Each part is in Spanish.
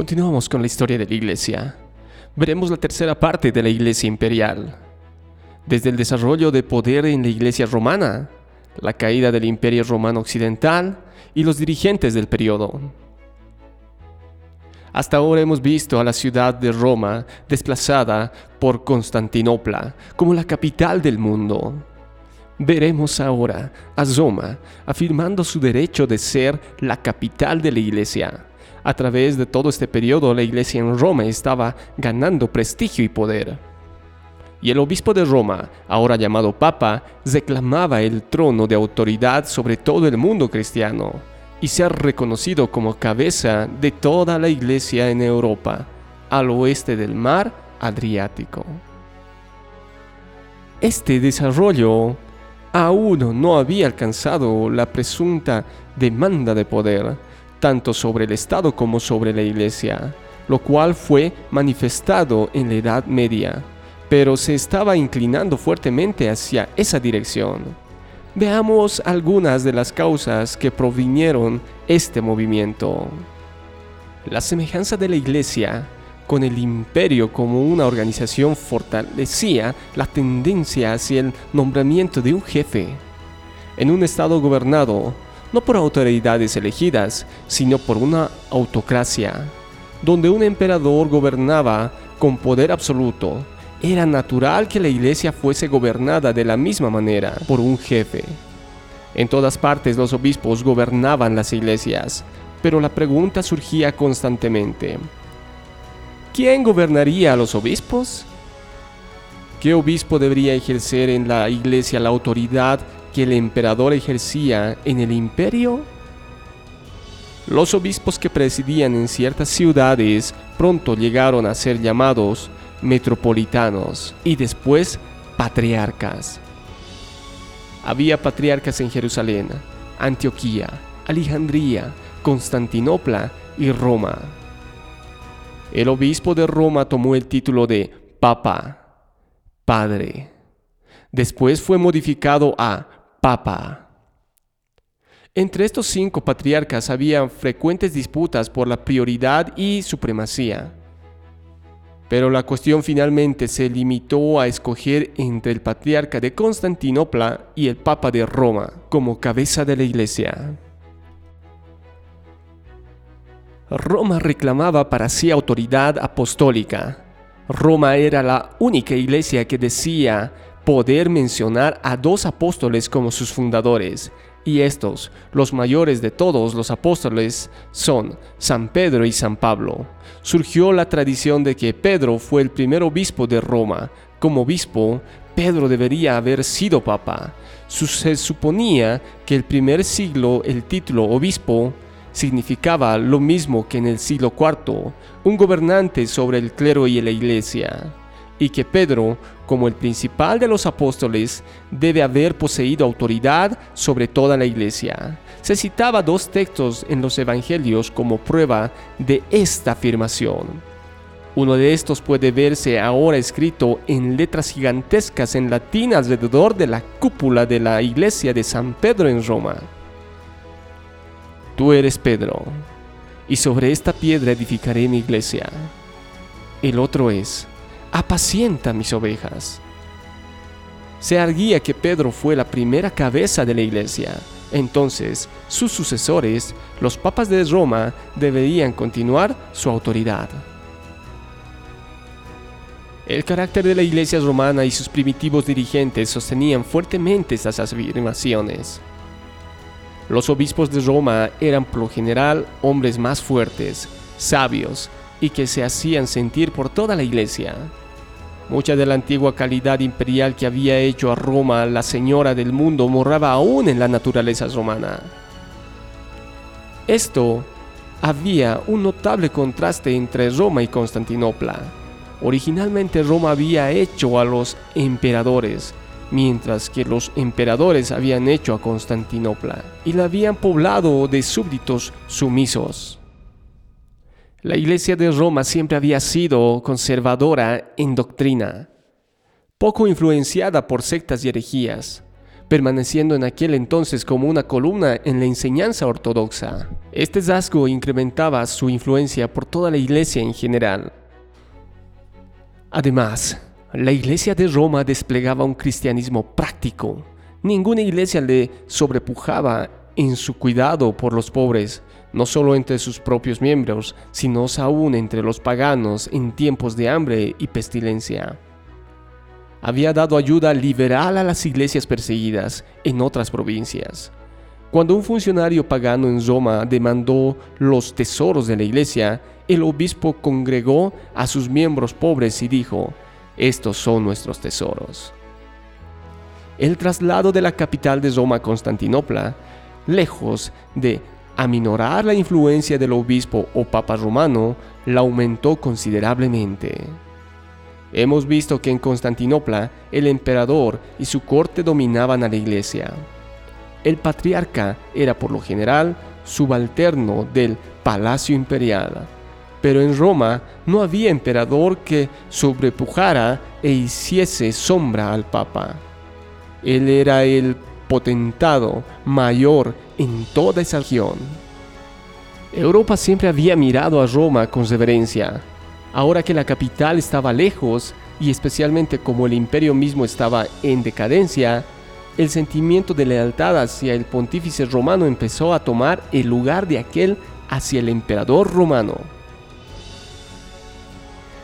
Continuamos con la historia de la Iglesia. Veremos la tercera parte de la Iglesia imperial. Desde el desarrollo de poder en la Iglesia romana, la caída del Imperio Romano Occidental y los dirigentes del periodo. Hasta ahora hemos visto a la ciudad de Roma desplazada por Constantinopla como la capital del mundo. Veremos ahora a Roma afirmando su derecho de ser la capital de la iglesia. A través de todo este periodo la iglesia en Roma estaba ganando prestigio y poder. Y el obispo de Roma, ahora llamado Papa, reclamaba el trono de autoridad sobre todo el mundo cristiano y ser reconocido como cabeza de toda la iglesia en Europa, al oeste del mar Adriático. Este desarrollo aún no había alcanzado la presunta demanda de poder, tanto sobre el Estado como sobre la Iglesia, lo cual fue manifestado en la Edad Media, pero se estaba inclinando fuertemente hacia esa dirección. Veamos algunas de las causas que provinieron este movimiento. La semejanza de la Iglesia con el imperio como una organización fortalecía la tendencia hacia el nombramiento de un jefe en un estado gobernado no por autoridades elegidas, sino por una autocracia, donde un emperador gobernaba con poder absoluto. Era natural que la iglesia fuese gobernada de la misma manera por un jefe. En todas partes los obispos gobernaban las iglesias, pero la pregunta surgía constantemente. ¿Quién gobernaría a los obispos? ¿Qué obispo debería ejercer en la iglesia la autoridad que el emperador ejercía en el imperio? Los obispos que presidían en ciertas ciudades pronto llegaron a ser llamados metropolitanos y después patriarcas. Había patriarcas en Jerusalén, Antioquía, Alejandría, Constantinopla y Roma. El obispo de Roma tomó el título de Papa, Padre. Después fue modificado a Papa. Entre estos cinco patriarcas había frecuentes disputas por la prioridad y supremacía. Pero la cuestión finalmente se limitó a escoger entre el patriarca de Constantinopla y el Papa de Roma como cabeza de la iglesia. Roma reclamaba para sí autoridad apostólica. Roma era la única iglesia que decía poder mencionar a dos apóstoles como sus fundadores, y estos, los mayores de todos los apóstoles, son San Pedro y San Pablo. Surgió la tradición de que Pedro fue el primer obispo de Roma. Como obispo, Pedro debería haber sido papa. Se suponía que el primer siglo el título obispo significaba lo mismo que en el siglo IV, un gobernante sobre el clero y la iglesia, y que Pedro, como el principal de los apóstoles, debe haber poseído autoridad sobre toda la iglesia. Se citaba dos textos en los evangelios como prueba de esta afirmación. Uno de estos puede verse ahora escrito en letras gigantescas en latín alrededor de la cúpula de la iglesia de San Pedro en Roma. Tú eres Pedro, y sobre esta piedra edificaré mi iglesia. El otro es, apacienta mis ovejas. Se arguía que Pedro fue la primera cabeza de la iglesia. Entonces, sus sucesores, los papas de Roma, deberían continuar su autoridad. El carácter de la iglesia romana y sus primitivos dirigentes sostenían fuertemente estas afirmaciones. Los obispos de Roma eran por lo general hombres más fuertes, sabios y que se hacían sentir por toda la iglesia. Mucha de la antigua calidad imperial que había hecho a Roma la señora del mundo moraba aún en la naturaleza romana. Esto había un notable contraste entre Roma y Constantinopla. Originalmente Roma había hecho a los emperadores, mientras que los emperadores habían hecho a Constantinopla y la habían poblado de súbditos sumisos. La iglesia de Roma siempre había sido conservadora en doctrina, poco influenciada por sectas y herejías. permaneciendo en aquel entonces como una columna en la enseñanza ortodoxa. Este rasgo incrementaba su influencia por toda la iglesia en general. Además, la iglesia de Roma desplegaba un cristianismo práctico. Ninguna iglesia le sobrepujaba en su cuidado por los pobres, no solo entre sus propios miembros, sino aún entre los paganos en tiempos de hambre y pestilencia. Había dado ayuda liberal a las iglesias perseguidas en otras provincias. Cuando un funcionario pagano en Roma demandó los tesoros de la iglesia, el obispo congregó a sus miembros pobres y dijo, estos son nuestros tesoros. El traslado de la capital de Roma a Constantinopla, lejos de aminorar la influencia del obispo o papa romano, la aumentó considerablemente. Hemos visto que en Constantinopla el emperador y su corte dominaban a la iglesia. El patriarca era por lo general subalterno del palacio imperial, pero en Roma no había emperador que sobrepujara e hiciese sombra al papa. Él era el potentado mayor en toda esa región. Europa siempre había mirado a Roma con reverencia. Ahora que la capital estaba lejos, y especialmente como el imperio mismo estaba en decadencia, el sentimiento de lealtad hacia el pontífice romano empezó a tomar el lugar de aquel hacia el emperador romano.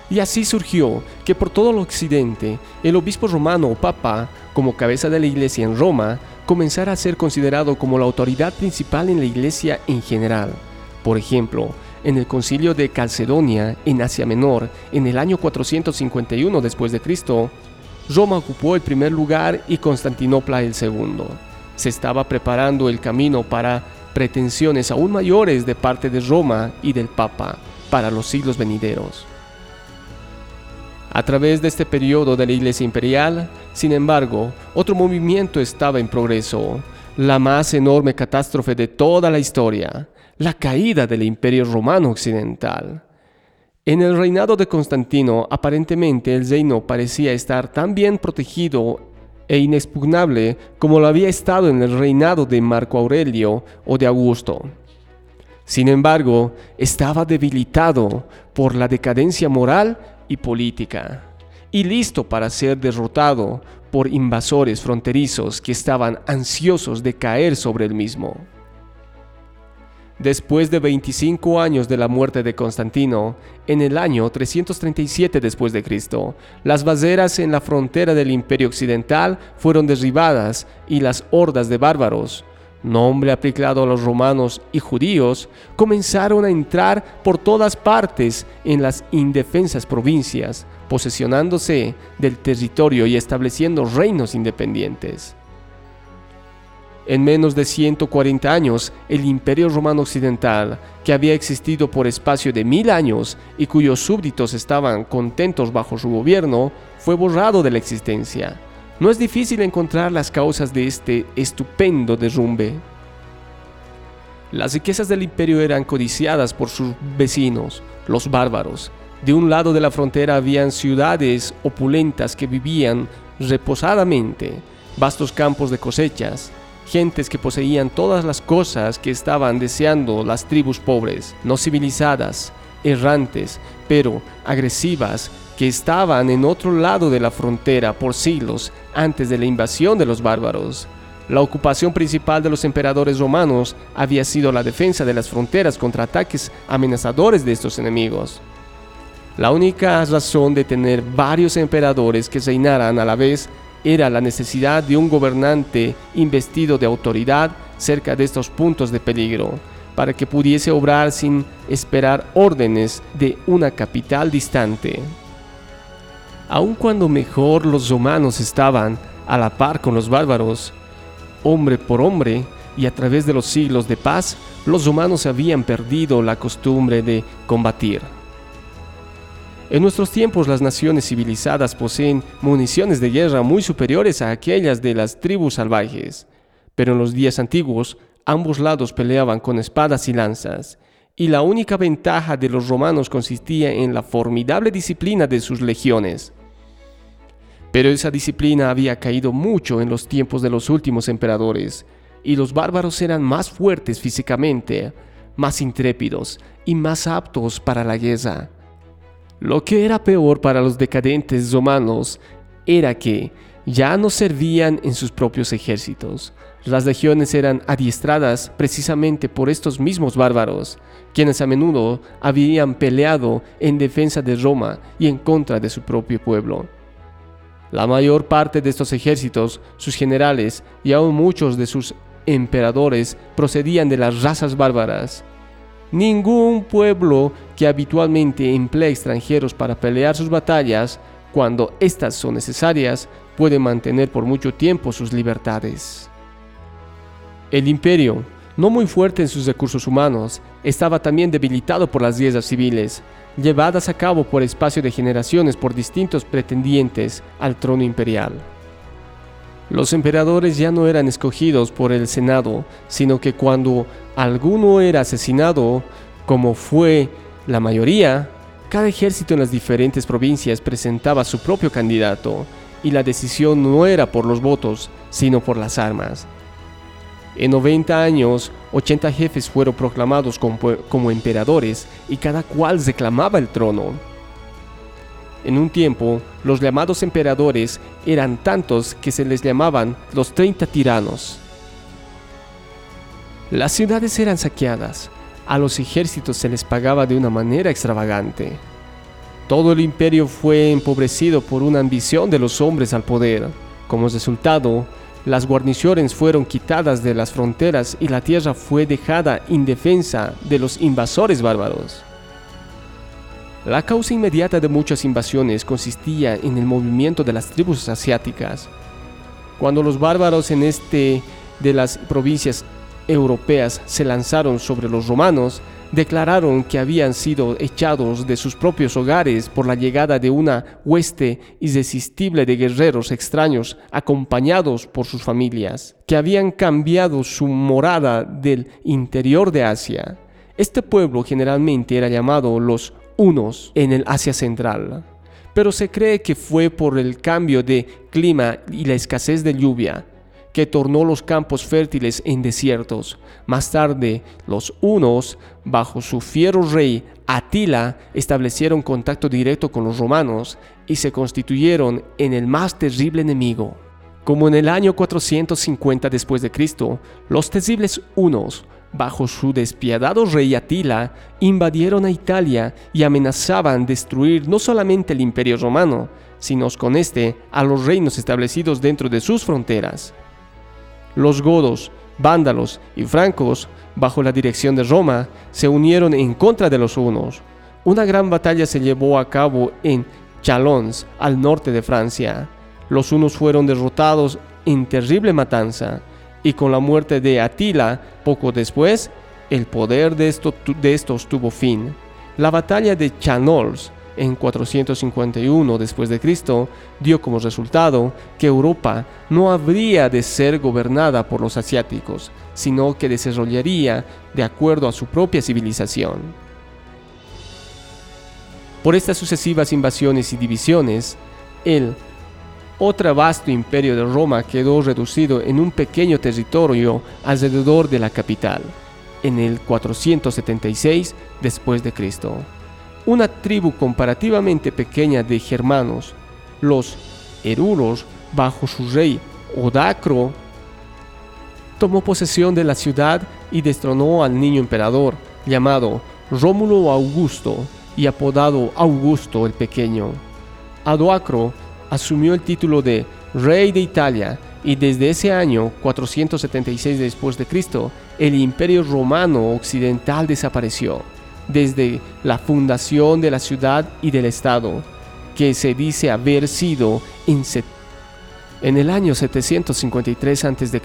Y así surgió que por todo el occidente, el obispo romano o papa, como cabeza de la iglesia en Roma, comenzara a ser considerado como la autoridad principal en la iglesia en general. Por ejemplo, en el concilio de Calcedonia, en Asia Menor, en el año 451 después de Cristo, Roma ocupó el primer lugar y Constantinopla el segundo. Se estaba preparando el camino para pretensiones aún mayores de parte de Roma y del Papa para los siglos venideros. A través de este periodo de la Iglesia imperial, sin embargo, otro movimiento estaba en progreso, la más enorme catástrofe de toda la historia, la caída del Imperio Romano Occidental. En el reinado de Constantino, aparentemente el reino parecía estar tan bien protegido e inexpugnable como lo había estado en el reinado de Marco Aurelio o de Augusto. Sin embargo, estaba debilitado por la decadencia moral y política, y listo para ser derrotado por invasores fronterizos que estaban ansiosos de caer sobre el mismo. Después de 25 años de la muerte de Constantino, en el año 337 después de Cristo, las baseras en la frontera del Imperio Occidental fueron derribadas y las hordas de bárbaros, nombre aplicado a los romanos y judíos, comenzaron a entrar por todas partes en las indefensas provincias, posesionándose del territorio y estableciendo reinos independientes. En menos de 140 años, el Imperio Romano Occidental, que había existido por espacio de mil años y cuyos súbditos estaban contentos bajo su gobierno, fue borrado de la existencia no es difícil encontrar las causas de este estupendo derrumbe. Las riquezas del imperio eran codiciadas por sus vecinos, los bárbaros. De un lado de la frontera habían ciudades opulentas que vivían reposadamente, vastos campos de cosechas, gentes que poseían todas las cosas que estaban deseando las tribus pobres, no civilizadas, errantes, pero agresivas, que estaban en otro lado de la frontera por siglos antes de la invasión de los bárbaros. La ocupación principal de los emperadores romanos había sido la defensa de las fronteras contra ataques amenazadores de estos enemigos. La única razón de tener varios emperadores que reinaran a la vez era la necesidad de un gobernante investido de autoridad cerca de estos puntos de peligro, para que pudiese obrar sin esperar órdenes de una capital distante aun cuando mejor los romanos estaban a la par con los bárbaros, hombre por hombre, y a través de los siglos de paz, los romanos habían perdido la costumbre de combatir. En nuestros tiempos las naciones civilizadas poseen municiones de guerra muy superiores a aquellas de las tribus salvajes, pero en los días antiguos ambos lados peleaban con espadas y lanzas, y la única ventaja de los romanos consistía en la formidable disciplina de sus legiones. Pero esa disciplina había caído mucho en los tiempos de los últimos emperadores, y los bárbaros eran más fuertes físicamente, más intrépidos y más aptos para la guerra. Lo que era peor para los decadentes romanos era que ya no servían en sus propios ejércitos. Las legiones eran adiestradas precisamente por estos mismos bárbaros, quienes a menudo habían peleado en defensa de Roma y en contra de su propio pueblo. La mayor parte de estos ejércitos, sus generales y aún muchos de sus emperadores procedían de las razas bárbaras. Ningún pueblo que habitualmente emplea extranjeros para pelear sus batallas, cuando éstas son necesarias, puede mantener por mucho tiempo sus libertades. El imperio, no muy fuerte en sus recursos humanos, estaba también debilitado por las guerras civiles, llevadas a cabo por espacio de generaciones por distintos pretendientes al trono imperial. Los emperadores ya no eran escogidos por el Senado, sino que cuando alguno era asesinado, como fue la mayoría, cada ejército en las diferentes provincias presentaba su propio candidato, y la decisión no era por los votos, sino por las armas. En 90 años, 80 jefes fueron proclamados como, emperadores y cada cual reclamaba el trono. En un tiempo, los llamados emperadores eran tantos que se les llamaban los 30 tiranos. Las ciudades eran saqueadas, a los ejércitos se les pagaba de una manera extravagante. Todo el imperio fue empobrecido por una ambición de los hombres al poder. Como resultado, las guarniciones fueron quitadas de las fronteras y la tierra fue dejada indefensa de los invasores bárbaros. La causa inmediata de muchas invasiones consistía en el movimiento de las tribus asiáticas. Cuando los bárbaros en este de las provincias europeas se lanzaron sobre los romanos, declararon que habían sido echados de sus propios hogares por la llegada de una hueste irresistible de guerreros extraños acompañados por sus familias, que habían cambiado su morada del interior de Asia. Este pueblo generalmente era llamado los Hunos en el Asia Central, pero se cree que fue por el cambio de clima y la escasez de lluvia que tornó los campos fértiles en desiertos. Más tarde, los hunos, bajo su fiero rey Atila, establecieron contacto directo con los romanos y se constituyeron en el más terrible enemigo. Como en el año 450 después de Cristo, los terribles hunos, bajo su despiadado rey Atila, invadieron a Italia y amenazaban destruir no solamente el imperio romano, sino con este a los reinos establecidos dentro de sus fronteras los godos, vándalos y francos, bajo la dirección de Roma, se unieron en contra de los hunos. Una gran batalla se llevó a cabo en Chalons, al norte de Francia. Los hunos fueron derrotados en terrible matanza, y con la muerte de Atila, poco después, el poder de, estos tuvo fin. La batalla de Chalons en 451 después de Cristo dio como resultado que Europa no habría de ser gobernada por los asiáticos, sino que desarrollaría de acuerdo a su propia civilización. Por estas sucesivas invasiones y divisiones, el otro vasto imperio de Roma quedó reducido en un pequeño territorio alrededor de la capital, en el 476 después de Cristo una tribu comparativamente pequeña de germanos, los Eruros, bajo su rey Odacro, tomó posesión de la ciudad y destronó al niño emperador, llamado Rómulo Augusto y apodado Augusto el Pequeño. Adoacro asumió el título de Rey de Italia y desde ese año 476 después de Cristo el Imperio Romano Occidental desapareció desde la fundación de la ciudad y del Estado, que se dice haber sido en el año 753 a.C.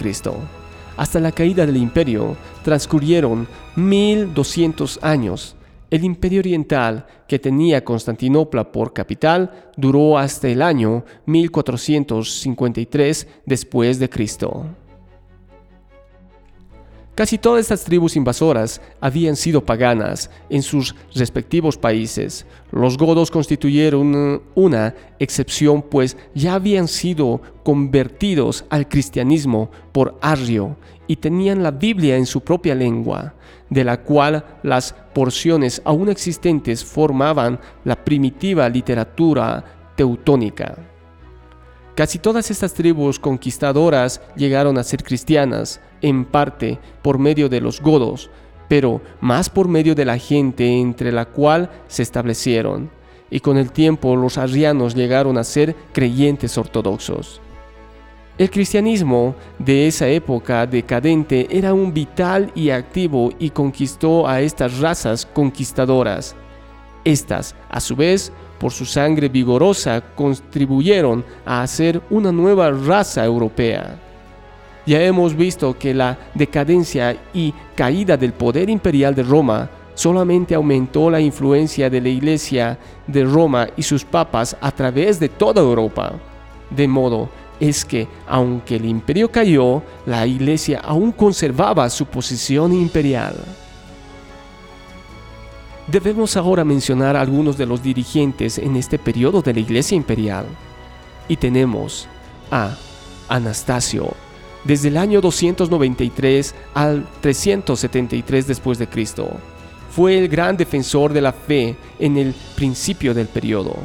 Hasta la caída del imperio transcurrieron 1200 años. El imperio oriental, que tenía Constantinopla por capital, duró hasta el año 1453 después de Cristo. Casi todas estas tribus invasoras habían sido paganas en sus respectivos países. Los godos constituyeron una excepción pues ya habían sido convertidos al cristianismo por Arrio y tenían la Biblia en su propia lengua, de la cual las porciones aún existentes formaban la primitiva literatura teutónica. Casi todas estas tribus conquistadoras llegaron a ser cristianas, en parte por medio de los godos, pero más por medio de la gente entre la cual se establecieron, y con el tiempo los arrianos llegaron a ser creyentes ortodoxos. El cristianismo de esa época decadente era un vital y activo y conquistó a estas razas conquistadoras. Estas, a su vez, por su sangre vigorosa, contribuyeron a hacer una nueva raza europea. Ya hemos visto que la decadencia y caída del poder imperial de Roma solamente aumentó la influencia de la Iglesia de Roma y sus papas a través de toda Europa. De modo es que, aunque el imperio cayó, la iglesia aún conservaba su posición imperial. Debemos ahora mencionar a algunos de los dirigentes en este periodo de la iglesia imperial. Y tenemos a Anastasio, desde el año 293 al 373 después de Cristo. Fue el gran defensor de la fe en el principio del periodo.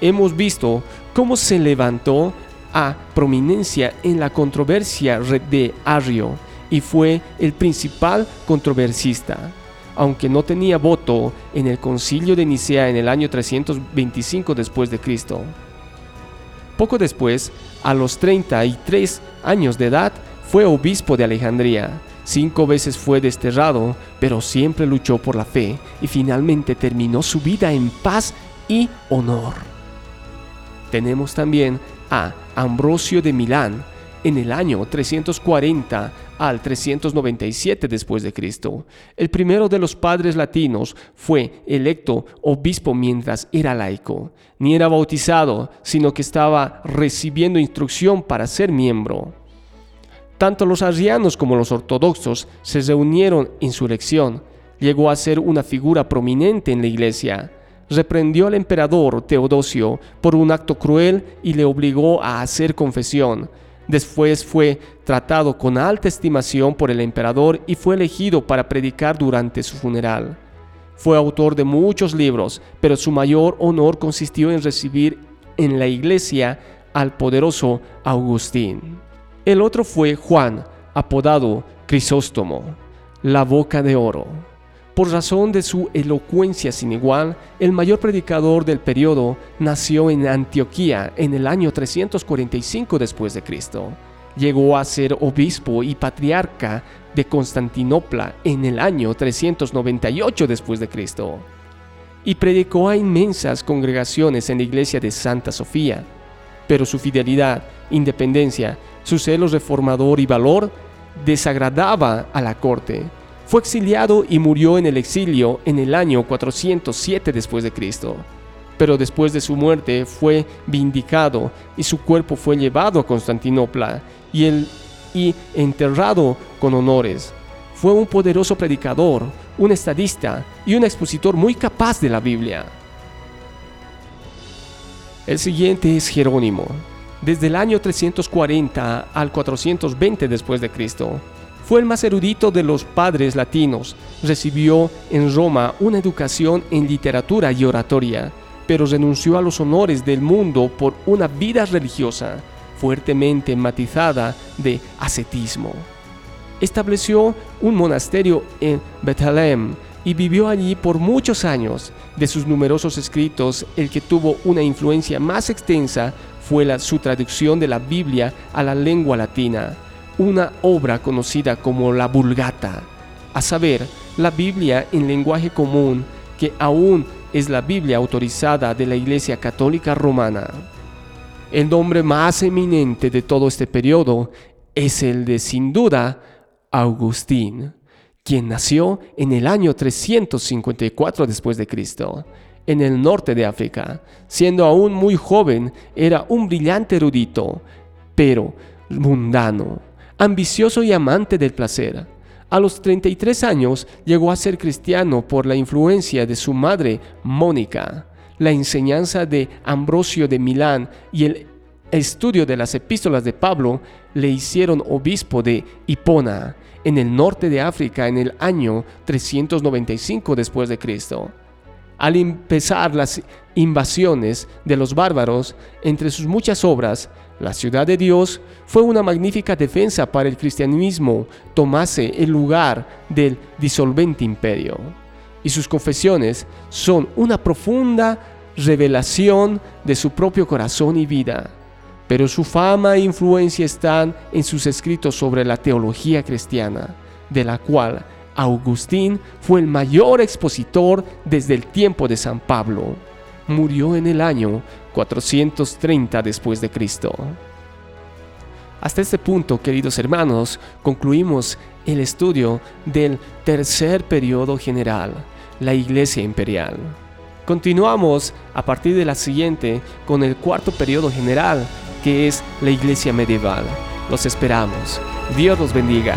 Hemos visto cómo se levantó a prominencia en la controversia de Arrio y fue el principal controversista, aunque no tenía voto en el concilio de Nicea en el año 325 después de Cristo. Poco después, a los 33 años de edad, fue obispo de Alejandría. Cinco veces fue desterrado, pero siempre luchó por la fe y finalmente terminó su vida en paz y honor. Tenemos también a Ambrosio de Milán en el año 340 al 397 después de Cristo. El primero de los padres latinos fue electo obispo mientras era laico. Ni era bautizado, sino que estaba recibiendo instrucción para ser miembro. Tanto los arrianos como los ortodoxos se reunieron en su elección. Llegó a ser una figura prominente en la iglesia reprendió al emperador Teodosio por un acto cruel y le obligó a hacer confesión. Después fue tratado con alta estimación por el emperador y fue elegido para predicar durante su funeral. Fue autor de muchos libros, pero su mayor honor consistió en recibir en la iglesia al poderoso Agustín. El otro fue Juan, apodado Crisóstomo, la boca de oro. Por razón de su elocuencia sin igual, el mayor predicador del periodo nació en Antioquía en el año 345 después de Cristo. Llegó a ser obispo y patriarca de Constantinopla en el año 398 después de Cristo. Y predicó a inmensas congregaciones en la iglesia de Santa Sofía. Pero su fidelidad, independencia, su celo reformador y valor desagradaba a la corte fue exiliado y murió en el exilio en el año 407 después de Cristo. Pero después de su muerte fue vindicado y su cuerpo fue llevado a Constantinopla y, el, y enterrado con honores. Fue un poderoso predicador, un estadista y un expositor muy capaz de la Biblia. El siguiente es Jerónimo, desde el año 340 al 420 después de Cristo. Fue el más erudito de los padres latinos. Recibió en Roma una educación en literatura y oratoria, pero renunció a los honores del mundo por una vida religiosa fuertemente matizada de ascetismo. Estableció un monasterio en Bethlehem y vivió allí por muchos años. De sus numerosos escritos, el que tuvo una influencia más extensa fue la, su traducción de la Biblia a la lengua latina una obra conocida como la Vulgata, a saber, la Biblia en lenguaje común que aún es la Biblia autorizada de la Iglesia Católica Romana. El nombre más eminente de todo este periodo es el de, sin duda, Agustín, quien nació en el año 354 después de Cristo, en el norte de África. Siendo aún muy joven, era un brillante erudito, pero mundano ambicioso y amante del placer. A los 33 años llegó a ser cristiano por la influencia de su madre, Mónica. La enseñanza de Ambrosio de Milán y el estudio de las epístolas de Pablo le hicieron obispo de Hipona, en el norte de África, en el año 395 después de Cristo. Al empezar las invasiones de los bárbaros, entre sus muchas obras, la ciudad de Dios fue una magnífica defensa para el cristianismo tomase el lugar del disolvente imperio. Y sus confesiones son una profunda revelación de su propio corazón y vida. Pero su fama e influencia están en sus escritos sobre la teología cristiana, de la cual Agustín fue el mayor expositor desde el tiempo de San Pablo. Murió en el año 430 después de Cristo. Hasta este punto, queridos hermanos, concluimos el estudio del tercer periodo general, la Iglesia Imperial. Continuamos a partir de la siguiente con el cuarto periodo general, que es la Iglesia Medieval. Los esperamos. Dios los bendiga.